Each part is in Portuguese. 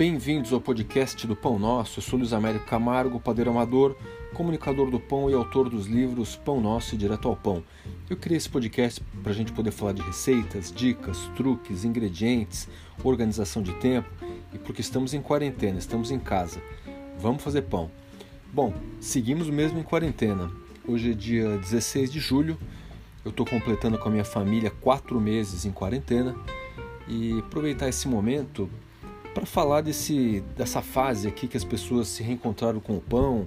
Bem-vindos ao podcast do Pão Nosso. Eu sou Luiz Américo Camargo, padeiro amador, comunicador do pão e autor dos livros Pão Nosso e Direto ao Pão. Eu criei esse podcast para a gente poder falar de receitas, dicas, truques, ingredientes, organização de tempo e porque estamos em quarentena, estamos em casa. Vamos fazer pão. Bom, seguimos mesmo em quarentena. Hoje é dia 16 de julho. Eu estou completando com a minha família quatro meses em quarentena e aproveitar esse momento para falar desse, dessa fase aqui que as pessoas se reencontraram com o pão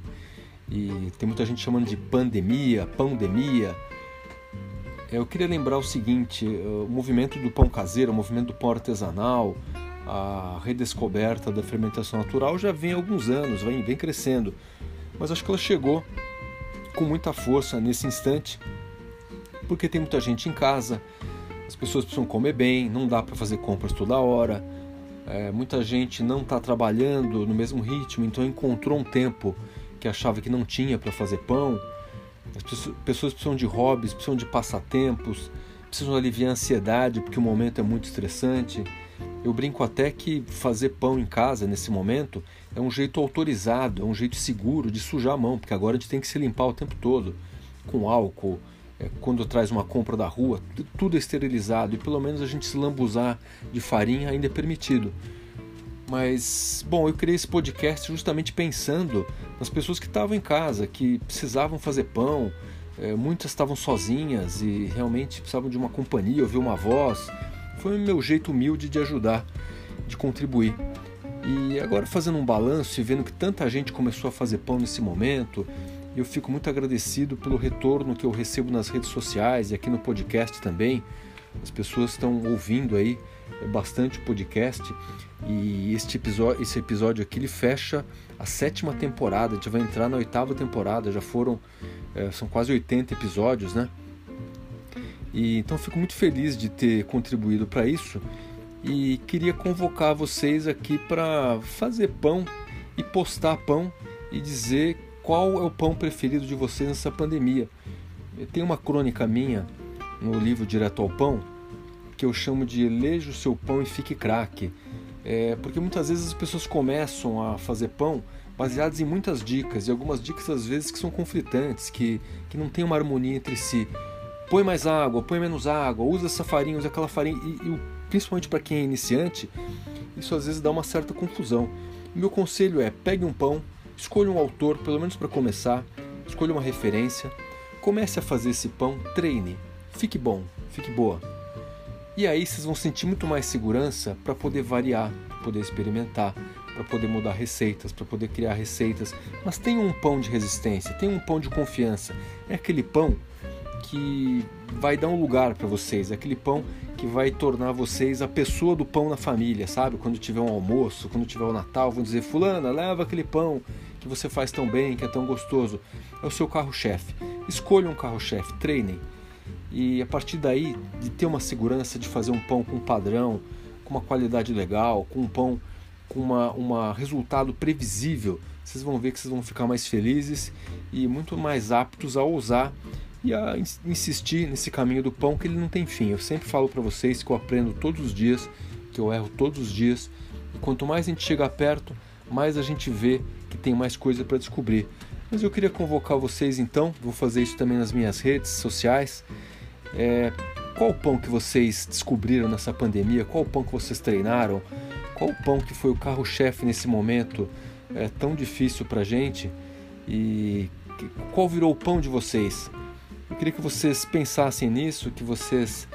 e tem muita gente chamando de pandemia, pandemia. Eu queria lembrar o seguinte: o movimento do pão caseiro, o movimento do pão artesanal, a redescoberta da fermentação natural já vem há alguns anos, vem, vem crescendo, mas acho que ela chegou com muita força nesse instante, porque tem muita gente em casa, as pessoas precisam comer bem, não dá para fazer compras toda hora é, muita gente não está trabalhando no mesmo ritmo, então encontrou um tempo que achava que não tinha para fazer pão. As pessoas precisam de hobbies, precisam de passatempos, precisam aliviar a ansiedade porque o momento é muito estressante. Eu brinco até que fazer pão em casa nesse momento é um jeito autorizado, é um jeito seguro de sujar a mão, porque agora a gente tem que se limpar o tempo todo com álcool, é, quando traz uma compra da rua, tudo é esterilizado e pelo menos a gente se lambuzar de farinha ainda é permitido. Mas, bom, eu criei esse podcast justamente pensando nas pessoas que estavam em casa, que precisavam fazer pão, é, muitas estavam sozinhas e realmente precisavam de uma companhia, ouvir uma voz. Foi o meu jeito humilde de ajudar, de contribuir. E agora fazendo um balanço e vendo que tanta gente começou a fazer pão nesse momento, e eu fico muito agradecido pelo retorno que eu recebo nas redes sociais e aqui no podcast também. As pessoas estão ouvindo aí é, bastante o podcast e este episódio, esse episódio aqui ele fecha a sétima temporada. A gente vai entrar na oitava temporada. Já foram é, são quase 80 episódios, né? E então fico muito feliz de ter contribuído para isso e queria convocar vocês aqui para fazer pão e postar pão e dizer qual é o pão preferido de vocês nessa pandemia. Tem uma crônica minha no livro Direto ao Pão que eu chamo de Eleja o seu pão e fique craque. É, porque muitas vezes as pessoas começam a fazer pão baseadas em muitas dicas, e algumas dicas às vezes que são conflitantes, que, que não tem uma harmonia entre si. Põe mais água, põe menos água, usa essa farinha, usa aquela farinha, e, e principalmente para quem é iniciante, isso às vezes dá uma certa confusão. meu conselho é: pegue um pão, Escolha um autor, pelo menos para começar, escolha uma referência, comece a fazer esse pão, treine, fique bom, fique boa. E aí vocês vão sentir muito mais segurança para poder variar, poder experimentar, para poder mudar receitas, para poder criar receitas. Mas tem um pão de resistência, tem um pão de confiança. É aquele pão que vai dar um lugar para vocês, é aquele pão que vai tornar vocês a pessoa do pão na família, sabe? Quando tiver um almoço, quando tiver o um Natal, vão dizer: Fulana, leva aquele pão que você faz tão bem, que é tão gostoso. É o seu carro-chefe. Escolha um carro-chefe, treinem. E a partir daí, de ter uma segurança de fazer um pão com padrão, com uma qualidade legal, com um pão com uma, uma resultado previsível, vocês vão ver que vocês vão ficar mais felizes e muito mais aptos a usar e a insistir nesse caminho do pão que ele não tem fim. Eu sempre falo para vocês que eu aprendo todos os dias, que eu erro todos os dias, e quanto mais a gente chega perto, mais a gente vê que tem mais coisa para descobrir. Mas eu queria convocar vocês então, vou fazer isso também nas minhas redes sociais. É, qual o pão que vocês descobriram nessa pandemia? Qual o pão que vocês treinaram? Qual o pão que foi o carro-chefe nesse momento é, tão difícil para gente? E qual virou o pão de vocês? Eu queria que vocês pensassem nisso, que vocês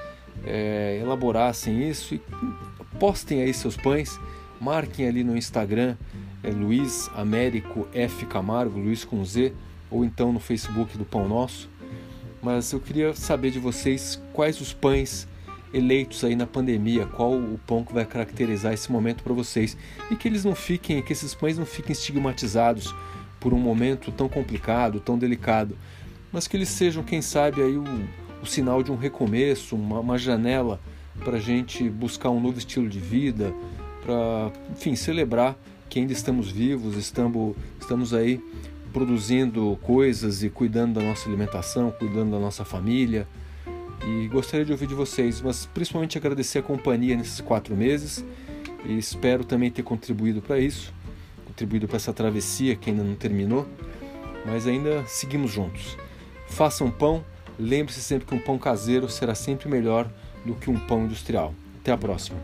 é, elaborassem isso e postem aí seus pães, marquem ali no Instagram é Luiz Américo F. Camargo, Luiz com Z, ou então no Facebook do Pão Nosso. Mas eu queria saber de vocês quais os pães eleitos aí na pandemia, qual o pão que vai caracterizar esse momento para vocês. E que eles não fiquem, que esses pães não fiquem estigmatizados por um momento tão complicado, tão delicado mas que eles sejam, quem sabe, aí o, o sinal de um recomeço, uma, uma janela para a gente buscar um novo estilo de vida, para, enfim, celebrar que ainda estamos vivos, estamos, estamos aí produzindo coisas e cuidando da nossa alimentação, cuidando da nossa família. E gostaria de ouvir de vocês, mas principalmente agradecer a companhia nesses quatro meses. e espero também ter contribuído para isso, contribuído para essa travessia que ainda não terminou, mas ainda seguimos juntos. Façam pão, lembre-se sempre que um pão caseiro será sempre melhor do que um pão industrial. Até a próxima!